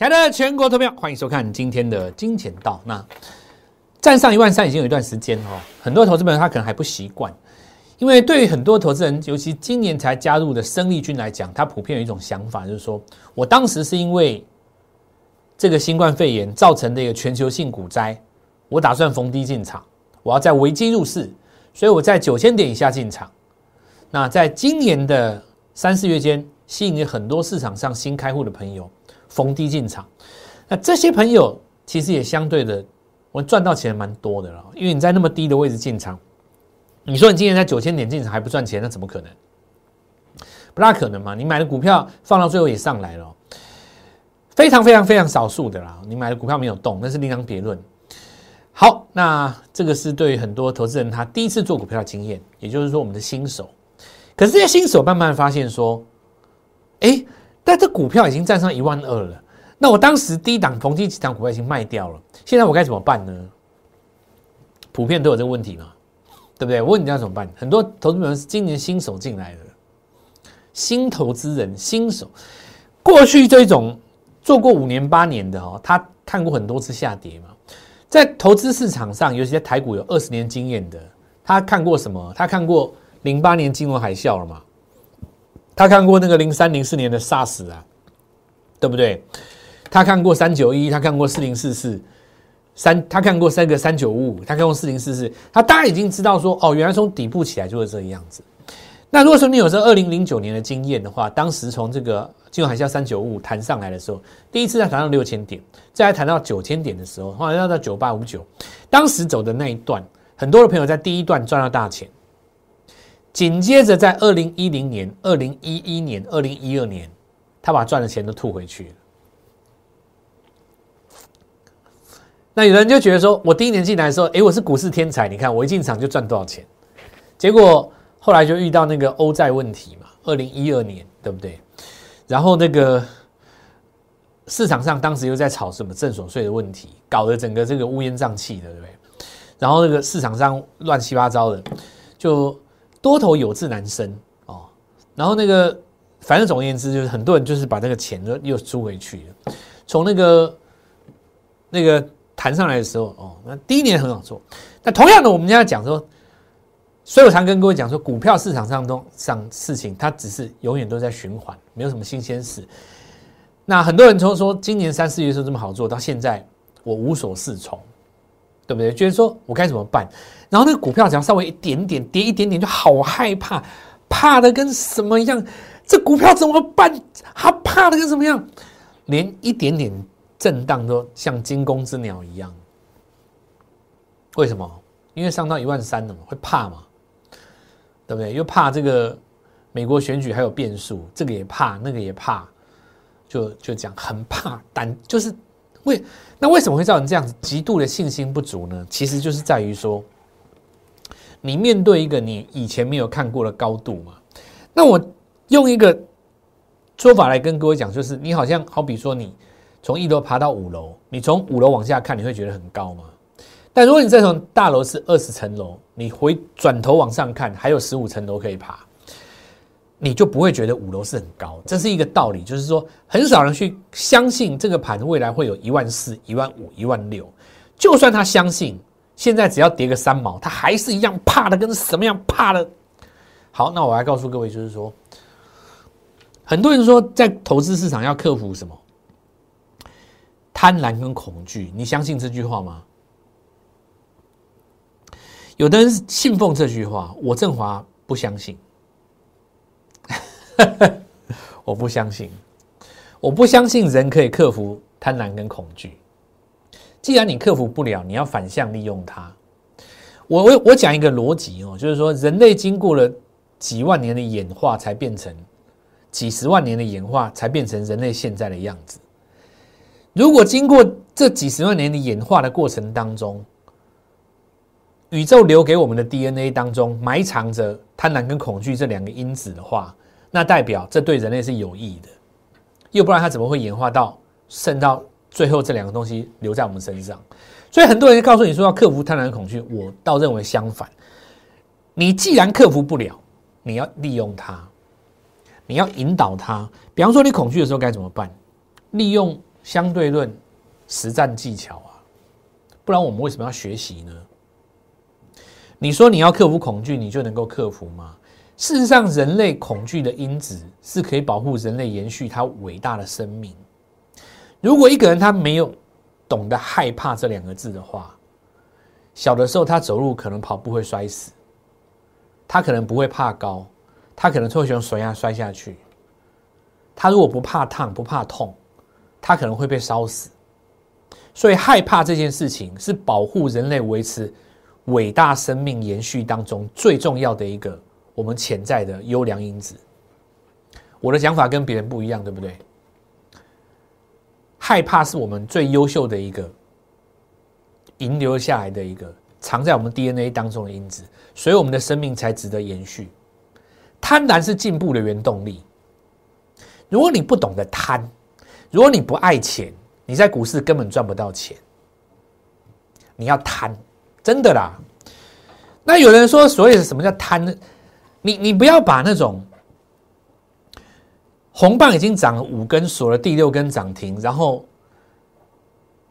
亲爱的全国投票，欢迎收看今天的金钱道。那站上一万三已经有一段时间哦，很多投资朋友他可能还不习惯，因为对于很多投资人，尤其今年才加入的生力军来讲，他普遍有一种想法，就是说我当时是因为这个新冠肺炎造成的一个全球性股灾，我打算逢低进场，我要在危机入市，所以我在九千点以下进场。那在今年的三四月间，吸引了很多市场上新开户的朋友。逢低进场，那这些朋友其实也相对的，我赚到钱蛮多的了。因为你在那么低的位置进场，你说你今年在九千点进场还不赚钱，那怎么可能？不大可能嘛！你买的股票放到最后也上来了，非常非常非常少数的啦。你买的股票没有动，那是另当别论。好，那这个是对很多投资人他第一次做股票的经验，也就是说我们的新手。可是这些新手慢慢发现说，哎。那这股票已经站上一万二了，那我当时低档逢低几档股票已经卖掉了，现在我该怎么办呢？普遍都有这个问题嘛，对不对？我问你要怎么办？很多投资者是今年新手进来的，新投资人新手，过去这种做过五年八年的哦，他看过很多次下跌嘛，在投资市场上，尤其在台股有二十年经验的，他看过什么？他看过零八年金融海啸了嘛？他看过那个零三零四年的 SARS 啊，对不对？他看过三九一，他看过四零四四三，他看过三个三九五五，他看过四零四四，他大概已经知道说，哦，原来从底部起来就是这个样子。那如果说你有这二零零九年的经验的话，当时从这个金融海啸三九五五弹上来的时候，第一次在谈到六千点，再来谈到九千点的时候，后来要到九八五九，当时走的那一段，很多的朋友在第一段赚到大钱。紧接着，在二零一零年、二零一一年、二零一二年，他把赚的钱都吐回去。那有人就觉得说，我第一年进来的时候，哎，我是股市天才，你看我一进场就赚多少钱。结果后来就遇到那个欧债问题嘛，二零一二年，对不对？然后那个市场上当时又在炒什么正所税的问题，搞得整个这个乌烟瘴气的，对不对？然后那个市场上乱七八糟的，就。多头有志难伸哦，然后那个，反正总而言之，就是很多人就是把那个钱又又输回去了。从那个那个弹上来的时候哦，那第一年很好做。那同样的，我们现在讲说，所以我常跟各位讲说，股票市场上都上事情，它只是永远都在循环，没有什么新鲜事。那很多人从说今年三四月时候这么好做到现在，我无所适从。对不对？觉得说我该怎么办？然后那个股票只要稍微一点点跌一点点，就好害怕，怕的跟什么样？这股票怎么办？他怕的跟什么样？连一点点震荡都像惊弓之鸟一样。为什么？因为上到一万三了嘛，会怕嘛？对不对？又怕这个美国选举还有变数，这个也怕，那个也怕，就就讲很怕，胆就是。为那为什么会造成这样子极度的信心不足呢？其实就是在于说，你面对一个你以前没有看过的高度嘛。那我用一个说法来跟各位讲，就是你好像好比说你从一楼爬到五楼，你从五楼往下看，你会觉得很高吗？但如果你再从大楼是二十层楼，你回转头往上看，还有十五层楼可以爬。你就不会觉得五楼是很高，这是一个道理，就是说很少人去相信这个盘未来会有一万四、一万五、一万六。就算他相信，现在只要跌个三毛，他还是一样怕的，跟什么样怕的。好，那我来告诉各位，就是说，很多人说在投资市场要克服什么贪婪跟恐惧，你相信这句话吗？有的人信奉这句话，我振华不相信。我不相信，我不相信人可以克服贪婪跟恐惧。既然你克服不了，你要反向利用它。我我我讲一个逻辑哦，就是说人类经过了几万年的演化，才变成几十万年的演化，才变成人类现在的样子。如果经过这几十万年的演化的过程当中，宇宙留给我们的 DNA 当中埋藏着贪婪跟恐惧这两个因子的话，那代表这对人类是有益的，又不然它怎么会演化到剩到最后这两个东西留在我们身上？所以很多人告诉你说要克服贪婪恐惧，我倒认为相反。你既然克服不了，你要利用它，你要引导它。比方说你恐惧的时候该怎么办？利用相对论、实战技巧啊，不然我们为什么要学习呢？你说你要克服恐惧，你就能够克服吗？事实上，人类恐惧的因子是可以保护人类延续他伟大的生命。如果一个人他没有懂得害怕这两个字的话，小的时候他走路可能跑步会摔死，他可能不会怕高，他可能就会从悬崖摔下去。他如果不怕烫不怕痛，他可能会被烧死。所以害怕这件事情是保护人类维持伟大生命延续当中最重要的一个。我们潜在的优良因子，我的想法跟别人不一样，对不对？害怕是我们最优秀的一个遗留下来的一个藏在我们 DNA 当中的因子，所以我们的生命才值得延续。贪婪是进步的原动力。如果你不懂得贪，如果你不爱钱，你在股市根本赚不到钱。你要贪，真的啦。那有人说，所以什么叫贪？你你不要把那种红棒已经涨了五根，锁了第六根涨停，然后，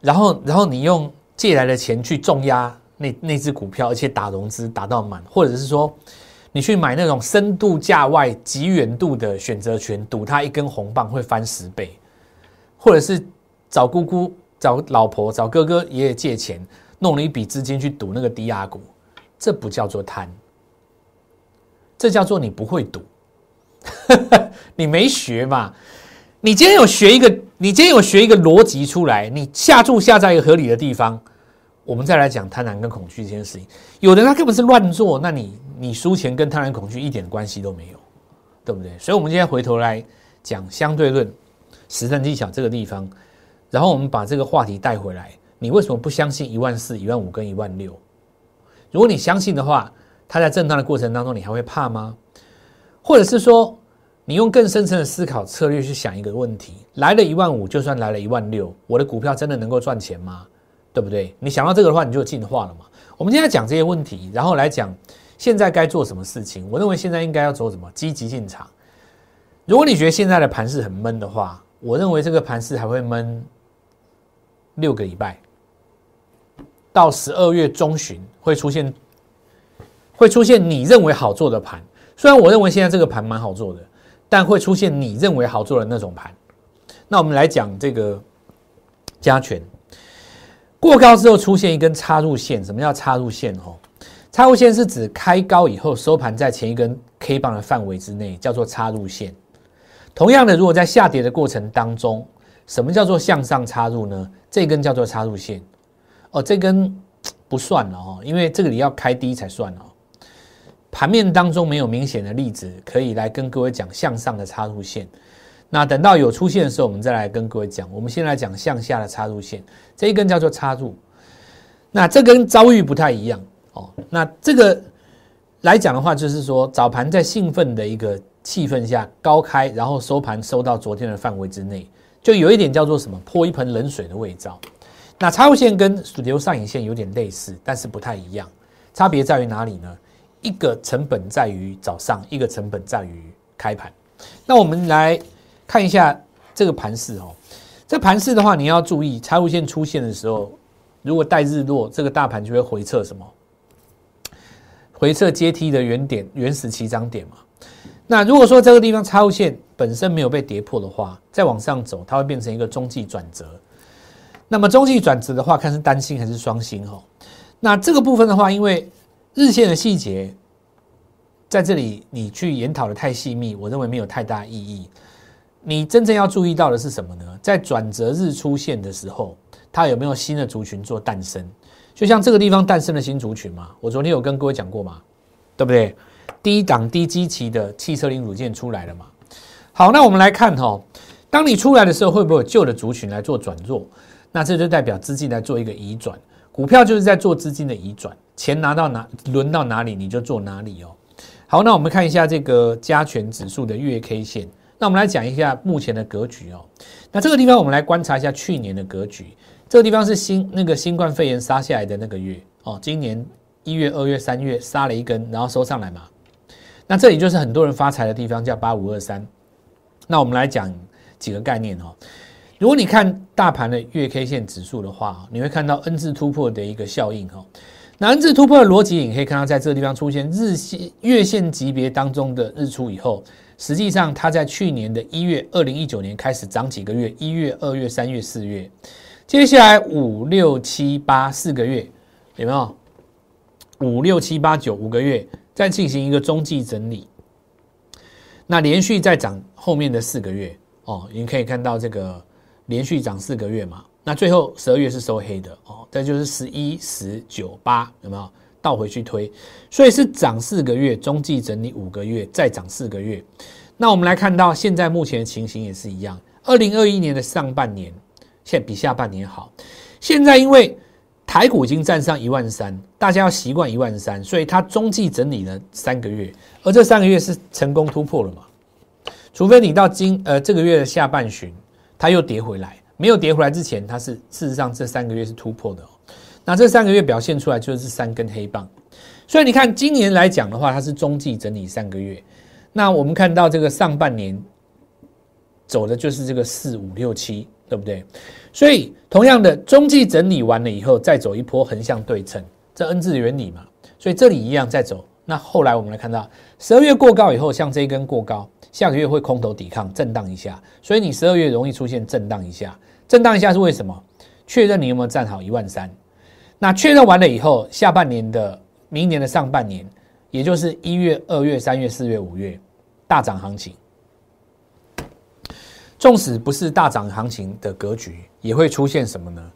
然后，然后你用借来的钱去重压那那只股票，而且打融资打到满，或者是说你去买那种深度价外极远度的选择权，赌它一根红棒会翻十倍，或者是找姑姑、找老婆、找哥哥、爷爷借钱，弄了一笔资金去赌那个低压股，这不叫做贪。这叫做你不会赌，你没学嘛？你今天有学一个，你今天有学一个逻辑出来，你下注下在一个合理的地方，我们再来讲贪婪跟恐惧这件事情。有的他根本是乱做，那你你输钱跟贪婪恐惧一点关系都没有，对不对？所以，我们今天回头来讲相对论、实战技巧这个地方，然后我们把这个话题带回来。你为什么不相信一万四、一万五跟一万六？如果你相信的话。它在震荡的过程当中，你还会怕吗？或者是说，你用更深层的思考策略去想一个问题：来了一万五，就算来了一万六，我的股票真的能够赚钱吗？对不对？你想到这个的话，你就进化了嘛。我们今天讲这些问题，然后来讲现在该做什么事情。我认为现在应该要走什么？积极进场。如果你觉得现在的盘势很闷的话，我认为这个盘势还会闷六个礼拜，到十二月中旬会出现。会出现你认为好做的盘，虽然我认为现在这个盘蛮好做的，但会出现你认为好做的那种盘。那我们来讲这个加权过高之后出现一根插入线，什么叫插入线？哦，插入线是指开高以后收盘在前一根 K 棒的范围之内，叫做插入线。同样的，如果在下跌的过程当中，什么叫做向上插入呢？这根叫做插入线。哦，这根不算了哦，因为这个你要开低才算哦。盘面当中没有明显的例子可以来跟各位讲向上的插入线，那等到有出现的时候，我们再来跟各位讲。我们先来讲向下的插入线，这一根叫做插入，那这跟遭遇不太一样哦。那这个来讲的话，就是说早盘在兴奋的一个气氛下高开，然后收盘收到昨天的范围之内，就有一点叫做什么泼一盆冷水的味道。那插入线跟主流上影线有点类似，但是不太一样，差别在于哪里呢？一个成本在于早上，一个成本在于开盘。那我们来看一下这个盘势哦。这盘势的话，你要注意，财务线出现的时候，如果带日落，这个大盘就会回撤什么？回撤阶梯的原点、原始起涨点嘛。那如果说这个地方财务线本身没有被跌破的话，再往上走，它会变成一个中继转折。那么中继转折的话，看是单星还是双星哦。那这个部分的话，因为日线的细节在这里，你去研讨的太细密，我认为没有太大意义。你真正要注意到的是什么呢？在转折日出现的时候，它有没有新的族群做诞生？就像这个地方诞生的新族群嘛，我昨天有跟各位讲过嘛，对不对？低档低基期的汽车零组件出来了嘛？好，那我们来看哈，当你出来的时候，会不会有旧的族群来做转弱？那这就代表资金来做一个移转。股票就是在做资金的移转，钱拿到哪，轮到哪里你就做哪里哦。好，那我们看一下这个加权指数的月 K 线。那我们来讲一下目前的格局哦。那这个地方我们来观察一下去年的格局。这个地方是新那个新冠肺炎杀下来的那个月哦。今年一月、二月、三月杀了一根，然后收上来嘛。那这里就是很多人发财的地方，叫八五二三。那我们来讲几个概念哦。如果你看大盘的月 K 线指数的话，你会看到 N 字突破的一个效应哦。那 N 字突破的逻辑，你可以看到在这个地方出现日线、月线级别当中的日出以后，实际上它在去年的一月，二零一九年开始涨几个月，一月、二月、三月、四月，接下来五六七八四个月，有没有？五六七八九五个月，再进行一个中继整理，那连续再涨后面的四个月哦，你可以看到这个连续涨四个月嘛。那最后十二月是收黑的哦，这就是十一、十九、八，有没有倒回去推？所以是涨四个月，中继整理五个月，再涨四个月。那我们来看到现在目前的情形也是一样。二零二一年的上半年，现在比下半年好。现在因为台股已经站上一万三，大家要习惯一万三，所以它中继整理了三个月，而这三个月是成功突破了嘛？除非你到今呃这个月的下半旬，它又跌回来。没有跌回来之前，它是事实上这三个月是突破的。那这三个月表现出来就是三根黑棒，所以你看今年来讲的话，它是中继整理三个月。那我们看到这个上半年走的就是这个四五六七，对不对？所以同样的中继整理完了以后，再走一波横向对称，这 N 字原理嘛。所以这里一样再走。那后来我们来看到十二月过高以后，像这一根过高，下个月会空头抵抗震荡一下，所以你十二月容易出现震荡一下。震荡一下是为什么？确认你有没有站好一万三？那确认完了以后，下半年的明年的上半年，也就是一月、二月、三月、四月、五月大涨行情，纵使不是大涨行情的格局，也会出现什么呢？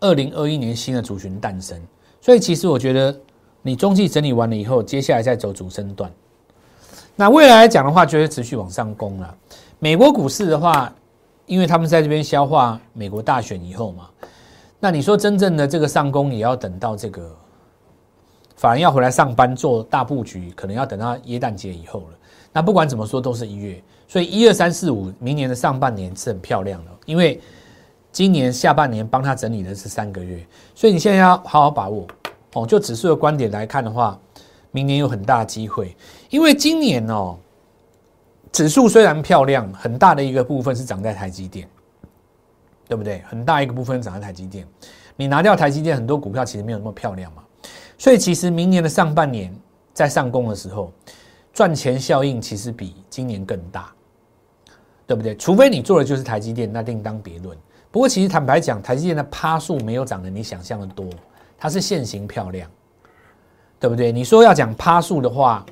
二零二一年新的族群诞生。所以其实我觉得，你中期整理完了以后，接下来再走主升段。那未来来讲的话，就会持续往上攻了。美国股市的话。因为他们在这边消化美国大选以后嘛，那你说真正的这个上攻也要等到这个，反而要回来上班做大布局，可能要等到耶诞节以后了。那不管怎么说都是一月，所以一二三四五明年的上半年是很漂亮的，因为今年下半年帮他整理的是三个月，所以你现在要好好把握哦。就指数的观点来看的话，明年有很大机会，因为今年哦。指数虽然漂亮，很大的一个部分是涨在台积电，对不对？很大一个部分涨在台积电，你拿掉台积电，很多股票其实没有那么漂亮嘛。所以其实明年的上半年在上攻的时候，赚钱效应其实比今年更大，对不对？除非你做的就是台积电，那另当别论。不过其实坦白讲，台积电的趴数没有涨得你想象的多，它是现形漂亮，对不对？你说要讲趴数的话。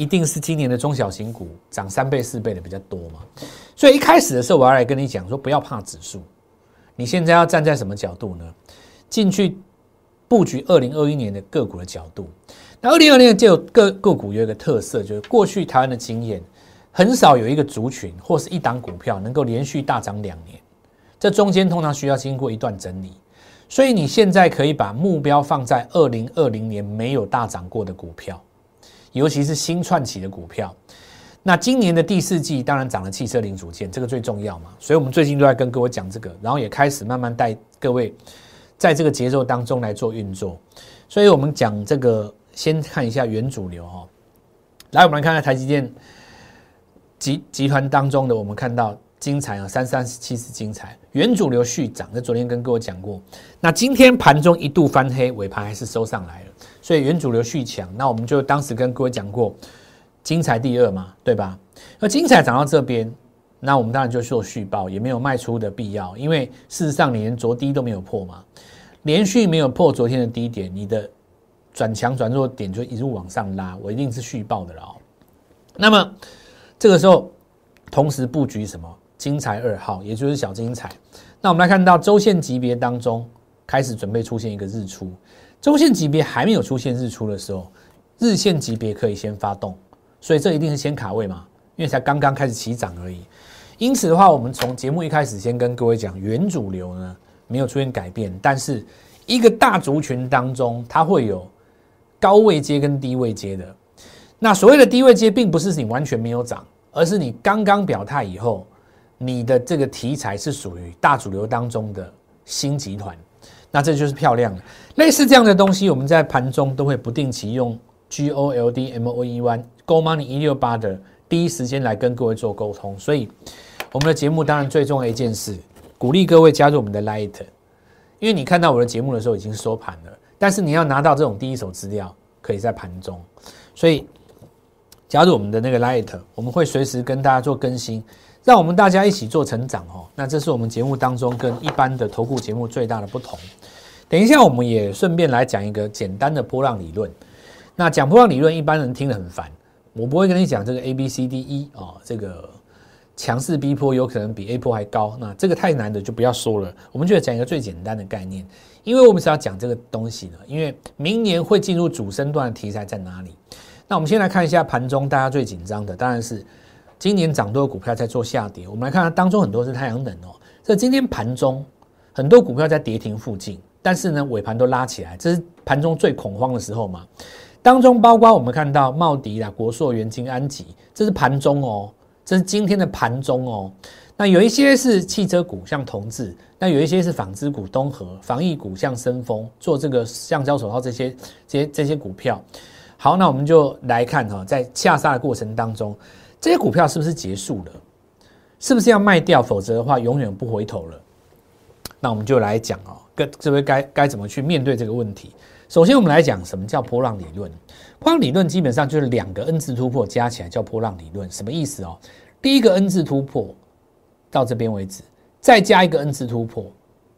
一定是今年的中小型股涨三倍四倍的比较多嘛？所以一开始的时候，我要来跟你讲说，不要怕指数。你现在要站在什么角度呢？进去布局二零二一年的个股的角度。那二零二零年就有个个股有一个特色，就是过去台湾的经验，很少有一个族群或是一档股票能够连续大涨两年。这中间通常需要经过一段整理，所以你现在可以把目标放在二零二零年没有大涨过的股票。尤其是新串起的股票，那今年的第四季当然涨了汽车零组件，这个最重要嘛。所以我们最近都在跟各位讲这个，然后也开始慢慢带各位在这个节奏当中来做运作。所以我们讲这个，先看一下原主流哈。来，我们来看看台积电集集团当中的，我们看到精彩啊，三三七是精彩，原主流续涨。那昨天跟各位讲过，那今天盘中一度翻黑，尾盘还是收上来了。所以原主流续强，那我们就当时跟各位讲过，精彩第二嘛，对吧？那精彩涨到这边，那我们当然就做续报，也没有卖出的必要，因为事实上你连昨低都没有破嘛，连续没有破昨天的低点，你的转强转弱点就一路往上拉，我一定是续报的了。那么这个时候，同时布局什么？精彩二号，也就是小精彩。那我们来看到周线级别当中，开始准备出现一个日出。周线级别还没有出现日出的时候，日线级别可以先发动，所以这一定是先卡位嘛，因为才刚刚开始起涨而已。因此的话，我们从节目一开始先跟各位讲，原主流呢没有出现改变，但是一个大族群当中，它会有高位阶跟低位阶的。那所谓的低位阶，并不是你完全没有涨，而是你刚刚表态以后，你的这个题材是属于大主流当中的新集团。那这就是漂亮的，类似这样的东西，我们在盘中都会不定期用 G O L D M O E Y Go Money 一六八的第一时间来跟各位做沟通。所以，我们的节目当然最重要一件事，鼓励各位加入我们的 Light，因为你看到我的节目的时候已经收盘了，但是你要拿到这种第一手资料，可以在盘中，所以加入我们的那个 Light，我们会随时跟大家做更新，让我们大家一起做成长哦。那这是我们节目当中跟一般的投顾节目最大的不同。等一下，我们也顺便来讲一个简单的波浪理论。那讲波浪理论，一般人听得很烦，我不会跟你讲这个 A B C D E 哦，这个强势 B 波有可能比 A 波还高，那这个太难的就不要说了。我们就讲一个最简单的概念，因为我们是要讲这个东西的，因为明年会进入主升段的题材在哪里？那我们先来看一下盘中大家最紧张的，当然是今年涨多的股票在做下跌。我们来看看当中很多是太阳能哦，这今天盘中很多股票在跌停附近。但是呢，尾盘都拉起来，这是盘中最恐慌的时候嘛。当中包括我们看到茂迪啦、国硕、元金、安吉，这是盘中哦，这是今天的盘中哦。那有一些是汽车股，像同志；那有一些是纺织股，东河防疫股，像深丰做这个橡胶手套这些、这些、这些股票。好，那我们就来看哈，在下杀的过程当中，这些股票是不是结束了？是不是要卖掉？否则的话，永远不回头了。那我们就来讲哦。这位该该怎么去面对这个问题？首先，我们来讲什么叫波浪理论。波浪理论基本上就是两个 N 字突破加起来叫波浪理论。什么意思哦？第一个 N 字突破到这边为止，再加一个 N 字突破，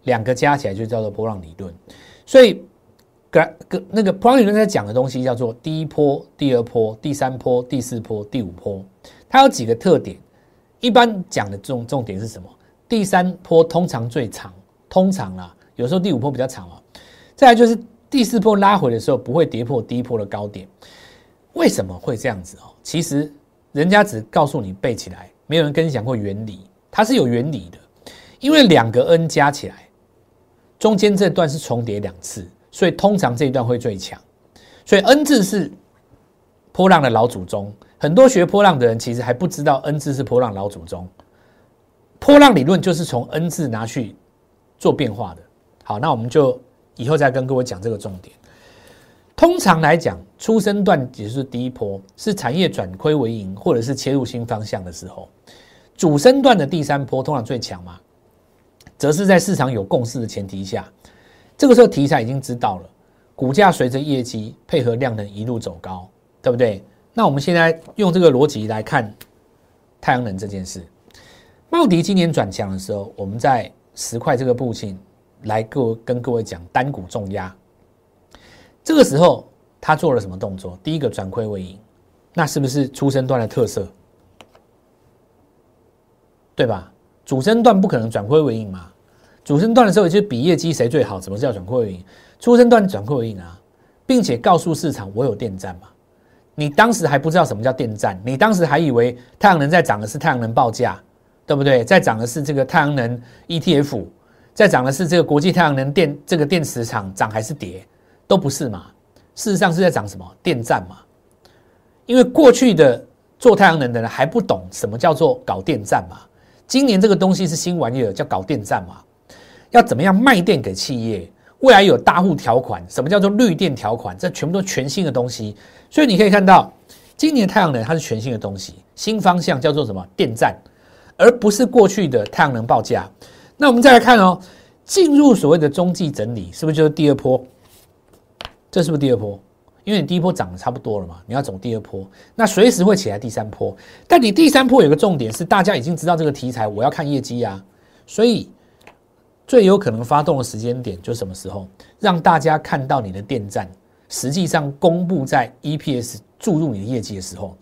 两个加起来就叫做波浪理论。所以，个个那个波浪理论在讲的东西叫做第一波、第二波、第三波、第四波、第五波。它有几个特点？一般讲的重重点是什么？第三波通常最长，通常啦。有时候第五波比较长啊，再来就是第四波拉回的时候不会跌破第一波的高点，为什么会这样子哦？其实人家只告诉你背起来，没有人跟你讲过原理，它是有原理的。因为两个 N 加起来，中间这段是重叠两次，所以通常这一段会最强。所以 N 字是波浪的老祖宗，很多学波浪的人其实还不知道 N 字是波浪老祖宗。波浪理论就是从 N 字拿去做变化的。好，那我们就以后再跟各位讲这个重点。通常来讲，初升段也就是第一波，是产业转亏为盈，或者是切入新方向的时候。主升段的第三波通常最强嘛，则是在市场有共识的前提下，这个时候题材已经知道了，股价随着业绩配合量能一路走高，对不对？那我们现在用这个逻辑来看太阳能这件事。茂迪今年转强的时候，我们在十块这个步径。来各跟各位讲单股重压，这个时候他做了什么动作？第一个转亏为盈，那是不是出生段的特色？对吧？主升段不可能转亏为盈嘛？主升段的时候就是比业绩谁最好，怎么叫转亏为盈？出生段转亏为盈啊，并且告诉市场我有电站嘛？你当时还不知道什么叫电站，你当时还以为太阳能在涨的是太阳能报价，对不对？在涨的是这个太阳能 ETF。在涨的是这个国际太阳能电这个电池厂涨还是跌，都不是嘛。事实上是在涨什么电站嘛？因为过去的做太阳能的人还不懂什么叫做搞电站嘛。今年这个东西是新玩意儿，叫搞电站嘛。要怎么样卖电给企业？未来有大户条款，什么叫做绿电条款？这全部都全新的东西。所以你可以看到，今年太阳能它是全新的东西，新方向叫做什么电站，而不是过去的太阳能报价。那我们再来看哦，进入所谓的中继整理，是不是就是第二波？这是不是第二波？因为你第一波涨的差不多了嘛，你要走第二波，那随时会起来第三波。但你第三波有个重点是，大家已经知道这个题材，我要看业绩啊，所以最有可能发动的时间点就是什么时候？让大家看到你的电站实际上公布在 EPS 注入你的业绩的时候，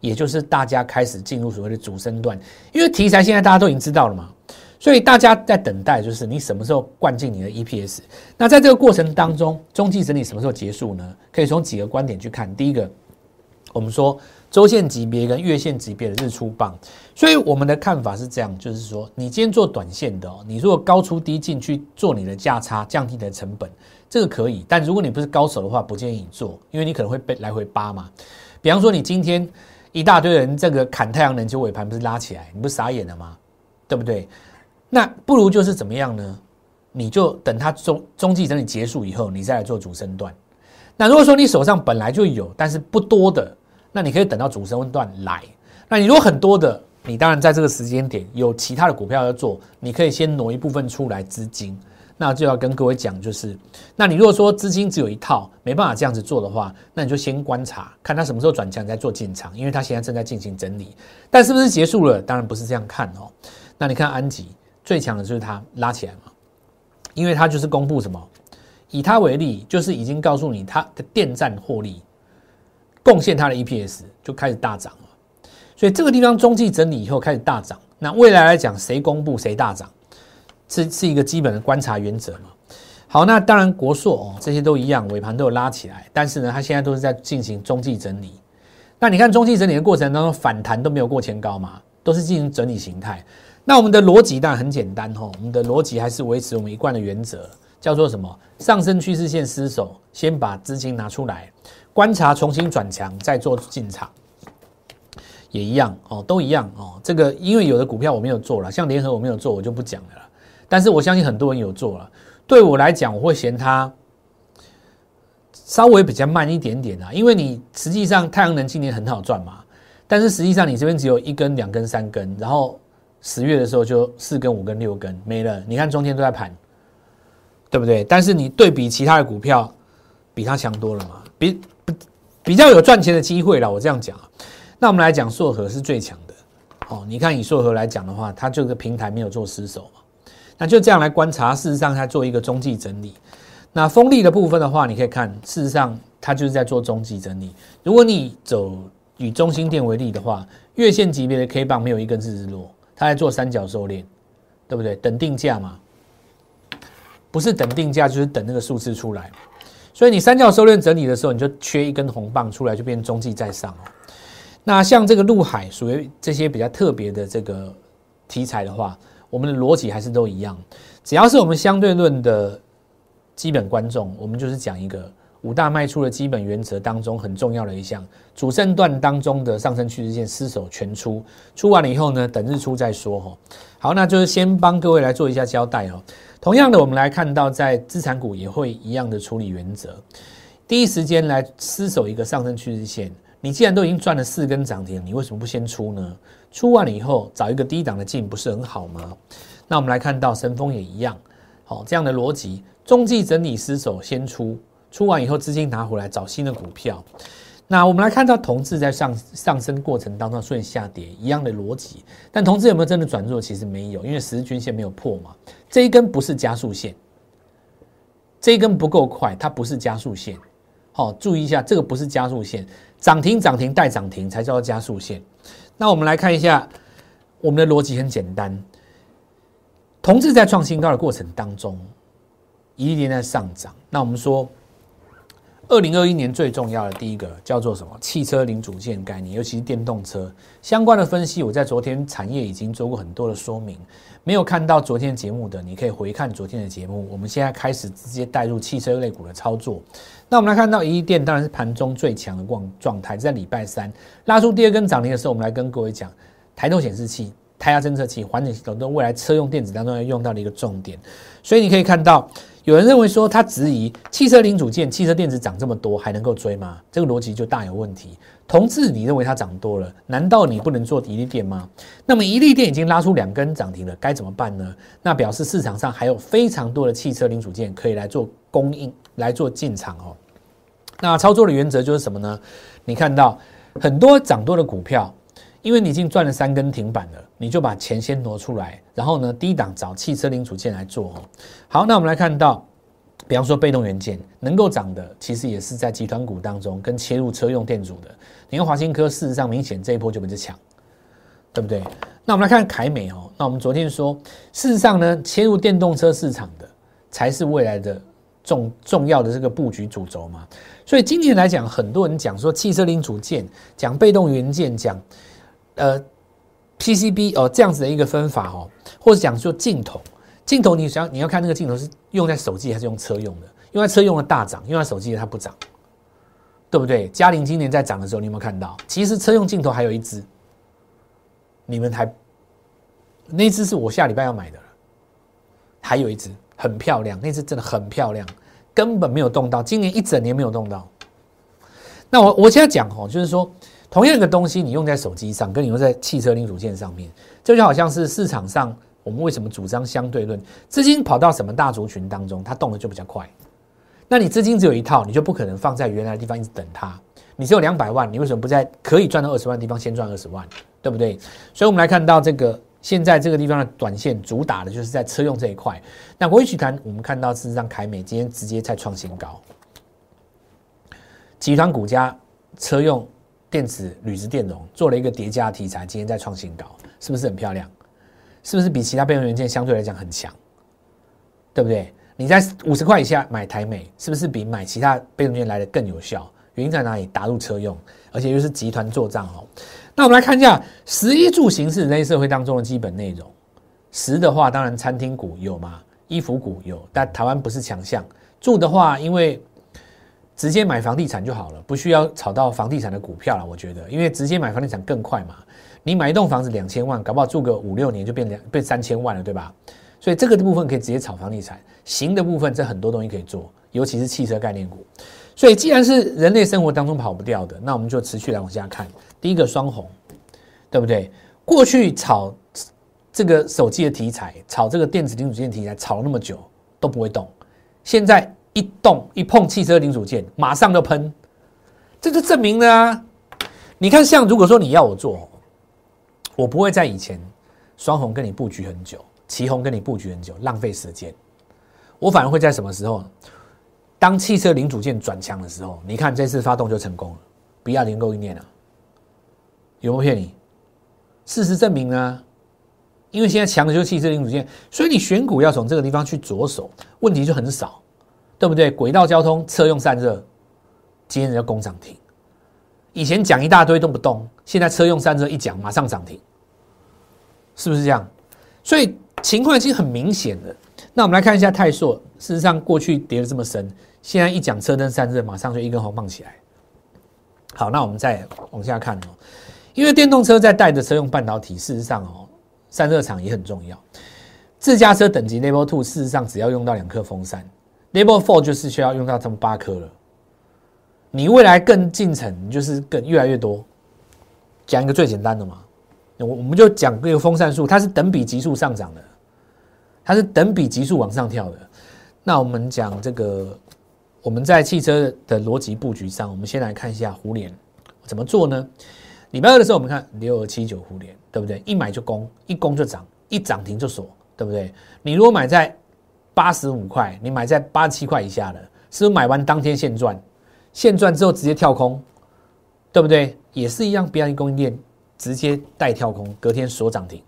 也就是大家开始进入所谓的主升段，因为题材现在大家都已经知道了嘛。所以大家在等待，就是你什么时候灌进你的 EPS？那在这个过程当中，中期整理什么时候结束呢？可以从几个观点去看。第一个，我们说周线级别跟月线级别的日出棒。所以我们的看法是这样，就是说你今天做短线的，你如果高出低进去做你的价差，降低你的成本，这个可以。但如果你不是高手的话，不建议你做，因为你可能会被来回扒嘛。比方说你今天一大堆人这个砍太阳能，就尾盘不是拉起来，你不是傻眼了吗？对不对？那不如就是怎么样呢？你就等它中中继整理结束以后，你再来做主升段。那如果说你手上本来就有，但是不多的，那你可以等到主升段来。那你如果很多的，你当然在这个时间点有其他的股票要做，你可以先挪一部分出来资金。那就要跟各位讲，就是那你如果说资金只有一套，没办法这样子做的话，那你就先观察，看它什么时候转强再做进场，因为它现在正在进行整理。但是不是结束了？当然不是这样看哦。那你看安吉最强的就是它拉起来嘛，因为它就是公布什么，以它为例，就是已经告诉你它的电站获利贡献它的 EPS 就开始大涨了。所以这个地方中继整理以后开始大涨，那未来来讲谁公布谁大涨？是是一个基本的观察原则嘛？好，那当然国硕哦，这些都一样，尾盘都有拉起来，但是呢，它现在都是在进行中继整理。那你看中继整理的过程当中，反弹都没有过前高嘛，都是进行整理形态。那我们的逻辑当然很简单哦，我们的逻辑还是维持我们一贯的原则，叫做什么？上升趋势线失守，先把资金拿出来，观察重新转强，再做进场，也一样哦，都一样哦。这个因为有的股票我没有做了，像联合我没有做，我就不讲了。但是我相信很多人有做了，对我来讲，我会嫌它稍微比较慢一点点啊，因为你实际上太阳能今年很好赚嘛，但是实际上你这边只有一根、两根、三根，然后十月的时候就四根、五根、六根没了，你看中间都在盘，对不对？但是你对比其他的股票，比它强多了嘛，比比较有赚钱的机会了。我这样讲啊，那我们来讲硕和是最强的哦，你看以硕和来讲的话，它这个平台没有做失守嘛。那就这样来观察，事实上它做一个中继整理。那锋利的部分的话，你可以看，事实上它就是在做中继整理。如果你走以中心店为例的话，月线级别的 K 棒没有一根是日落，它在做三角收敛，对不对？等定价嘛，不是等定价，就是等那个数字出来。所以你三角收敛整理的时候，你就缺一根红棒出来，就变中继在上哦。那像这个陆海属于这些比较特别的这个题材的话。我们的逻辑还是都一样，只要是我们相对论的基本观众，我们就是讲一个五大卖出的基本原则当中很重要的一项，主升段当中的上升趋势线失守全出，出完了以后呢，等日出再说哈。好，那就是先帮各位来做一下交代哦。同样的，我们来看到在资产股也会一样的处理原则，第一时间来失守一个上升趋势线。你既然都已经赚了四根涨停，你为什么不先出呢？出完了以后找一个低档的进，不是很好吗？那我们来看到神风也一样，好这样的逻辑，中继整理失守先出，出完以后资金拿回来找新的股票。那我们来看到同志在上上升过程当中出现下跌，一样的逻辑，但同志有没有真的转弱？其实没有，因为十日均线没有破嘛。这一根不是加速线，这一根不够快，它不是加速线。好，注意一下，这个不是加速线，涨停涨停带涨停才叫做加速线。那我们来看一下，我们的逻辑很简单，同志在创新高的过程当中，一定在上涨。那我们说。二零二一年最重要的第一个叫做什么？汽车零组件概念，尤其是电动车相关的分析。我在昨天产业已经做过很多的说明，没有看到昨天节目的，你可以回看昨天的节目。我们现在开始直接带入汽车类股的操作。那我们来看到一电当然是盘中最强的状状态，在礼拜三拉出第二根涨停的时候，我们来跟各位讲，抬头显示器、胎压侦测器、环境系统都未来车用电子当中要用到的一个重点。所以你可以看到。有人认为说，他质疑汽车零组件、汽车电子涨这么多，还能够追吗？这个逻辑就大有问题。同志，你认为它涨多了，难道你不能做一利电吗？那么一利电已经拉出两根涨停了，该怎么办呢？那表示市场上还有非常多的汽车零组件可以来做供应、来做进场哦。那操作的原则就是什么呢？你看到很多涨多的股票。因为你已经赚了三根停板了，你就把钱先挪出来，然后呢低档找汽车零组件来做哦。好，那我们来看到，比方说被动元件能够涨的，其实也是在集团股当中跟切入车用电阻的。你看华新科，事实上明显这一波就比较强，对不对？那我们来看凯美哦。那我们昨天说，事实上呢，切入电动车市场的才是未来的重重要的这个布局主轴嘛。所以今年来讲，很多人讲说汽车零组件，讲被动元件，讲。呃，PCB 哦，这样子的一个分法哦，或者讲说镜头，镜头你想你要看那个镜头是用在手机还是用车用的？用在车用的大涨，用在手机的它不涨，对不对？嘉陵今年在涨的时候，你有没有看到？其实车用镜头还有一只，你们还那只是我下礼拜要买的了，还有一只很漂亮，那只真的很漂亮，根本没有动到，今年一整年没有动到。那我我现在讲哦，就是说。同样一个东西，你用在手机上，跟你用在汽车零组件上面，这就好像是市场上我们为什么主张相对论？资金跑到什么大族群当中，它动的就比较快。那你资金只有一套，你就不可能放在原来的地方一直等它。你只有两百万，你为什么不在可以赚到二十万的地方先赚二十万？对不对？所以，我们来看到这个现在这个地方的短线主打的就是在车用这一块。那国际集团，我们看到事实上凯美今天直接在创新高，集团股价车用电子铝质电容做了一个叠加题材，今天在创新高，是不是很漂亮？是不是比其他备用元件相对来讲很强？对不对？你在五十块以下买台美，是不是比买其他备用元件来的更有效？原因在哪里？打入车用，而且又是集团做账哦。那我们来看一下十一住行是人类社会当中的基本内容。十的话，当然餐厅股有嘛，衣服股有，但台湾不是强项。住的话，因为直接买房地产就好了，不需要炒到房地产的股票了。我觉得，因为直接买房地产更快嘛。你买一栋房子两千万，搞不好住个五六年就变两变三千万了，对吧？所以这个部分可以直接炒房地产。行的部分，这很多东西可以做，尤其是汽车概念股。所以，既然是人类生活当中跑不掉的，那我们就持续来往下看。第一个双红，对不对？过去炒这个手机的题材，炒这个电子零组件题材，炒了那么久都不会动，现在一动一碰汽车零组件，马上就喷，这就证明了啊！你看，像如果说你要我做，我不会在以前双红跟你布局很久，旗红跟你布局很久，浪费时间，我反而会在什么时候？当汽车零组件转强的时候，你看这次发动就成功了，比亚迪够一念了，有没有骗你？事实证明呢，因为现在强的就是汽车零组件，所以你选股要从这个地方去着手，问题就很少，对不对？轨道交通、车用散热，今天人家攻涨停，以前讲一大堆都不动，现在车用散热一讲马上涨停，是不是这样？所以情况已经很明显了。那我们来看一下泰硕，事实上过去跌的这么深。现在一讲车灯散热，马上就一根红棒起来。好，那我们再往下看哦，因为电动车在带着车用半导体，事实上哦，散热厂也很重要。自驾车等级 Level Two，事实上只要用到两颗风扇，Level Four 就是需要用到这么八颗了。你未来更进程，就是更越来越多。讲一个最简单的嘛，我我们就讲这个风扇数，它是等比级数上涨的，它是等比级数往上跳的。那我们讲这个。我们在汽车的逻辑布局上，我们先来看一下互联怎么做呢？礼拜二的时候，我们看六二七九互联，对不对？一买就攻，一攻就涨，一涨停就锁，对不对？你如果买在八十五块，你买在八十七块以下的，是不是买完当天现赚？现赚之后直接跳空，对不对？也是一样，比亚迪供应链直接带跳空，隔天锁涨停。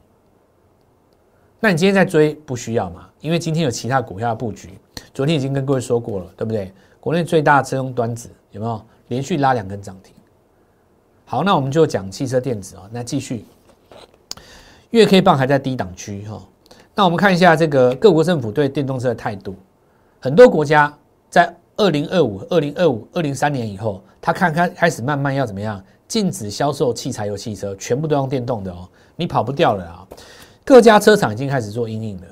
那你今天在追不需要嘛？因为今天有其他股票的布局，昨天已经跟各位说过了，对不对？国内最大的车用端子有没有连续拉两根涨停？好，那我们就讲汽车电子啊。那继续，月 K 棒还在低档区哈。那我们看一下这个各国政府对电动车的态度。很多国家在二零二五、二零二五、二零三年以后，他看开开始慢慢要怎么样禁止销售汽柴油汽车，全部都用电动的哦，你跑不掉了啊。各家车厂已经开始做阴影了。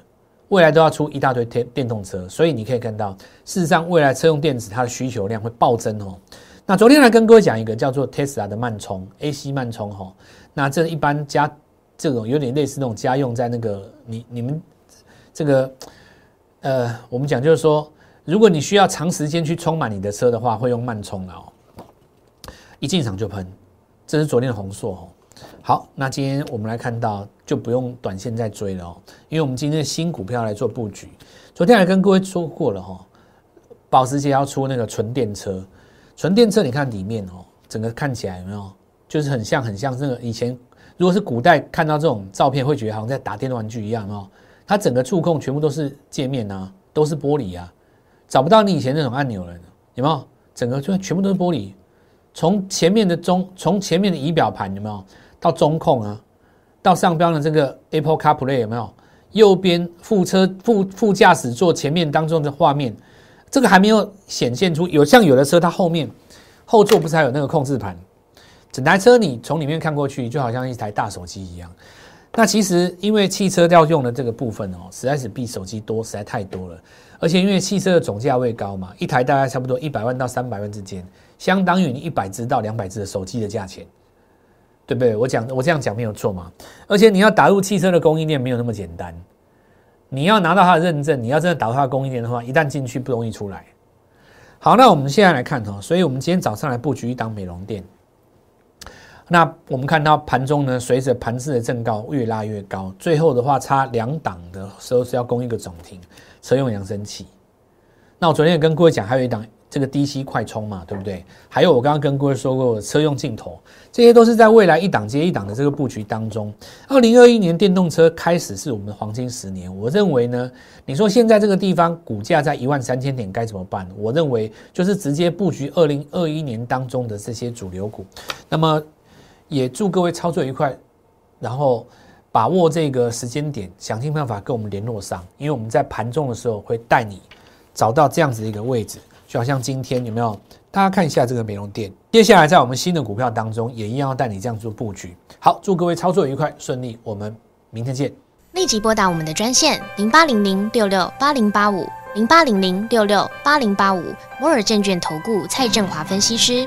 未来都要出一大堆电电动车，所以你可以看到，事实上未来车用电子它的需求量会暴增哦。那昨天来跟各位讲一个叫做 Tesla 的慢充 AC 慢充哈，那这一般加这种有点类似那种家用在那个你你们这个呃，我们讲就是说，如果你需要长时间去充满你的车的话，会用慢充的哦，一进场就喷，这是昨天的红硕哦。好，那今天我们来看到，就不用短线再追了哦，因为我们今天的新股票来做布局。昨天还跟各位说过了哈，保时捷要出那个纯电车，纯电车你看里面哦，整个看起来有没有，就是很像很像那个以前，如果是古代看到这种照片，会觉得好像在打电动玩具一样哦。它整个触控全部都是界面啊，都是玻璃啊，找不到你以前那种按钮了，有没有？整个就全部都是玻璃，从前面的中，从前面的仪表盘有没有？到中控啊，到上标的这个 Apple CarPlay 有没有？右边副车副副驾驶座前面当中的画面，这个还没有显现出。有像有的车，它后面后座不是还有那个控制盘？整台车你从里面看过去，就好像一台大手机一样。那其实因为汽车要用的这个部分哦，实在是比手机多，实在太多了。而且因为汽车的总价位高嘛，一台大概差不多一百万到三百万之间，相当于你一百只到两百只的手机的价钱。对不对？我讲我这样讲没有错嘛？而且你要打入汽车的供应链没有那么简单，你要拿到它的认证，你要真的打入它的供应链的话，一旦进去不容易出来。好，那我们现在来看哦，所以我们今天早上来布局一档美容店。那我们看到盘中呢，随着盘势的正高越拉越高，最后的话差两档的时候是要攻一个总停，车用扬声器。那我昨天也跟各位讲，还有一档这个低吸快充嘛，对不对？还有我刚刚跟各位说过车用镜头，这些都是在未来一档接一档的这个布局当中。二零二一年电动车开始是我们的黄金十年，我认为呢，你说现在这个地方股价在一万三千点该怎么办？我认为就是直接布局二零二一年当中的这些主流股。那么也祝各位操作愉快，然后把握这个时间点，想尽办法跟我们联络上，因为我们在盘中的时候会带你找到这样子的一个位置，就好像今天有没有？大家看一下这个美容店，接下来在我们新的股票当中，也一样要带你这样做布局。好，祝各位操作愉快顺利，我们明天见。立即拨打我们的专线零八零零六六八零八五零八零零六六八零八五摩尔证券投顾蔡振华分析师。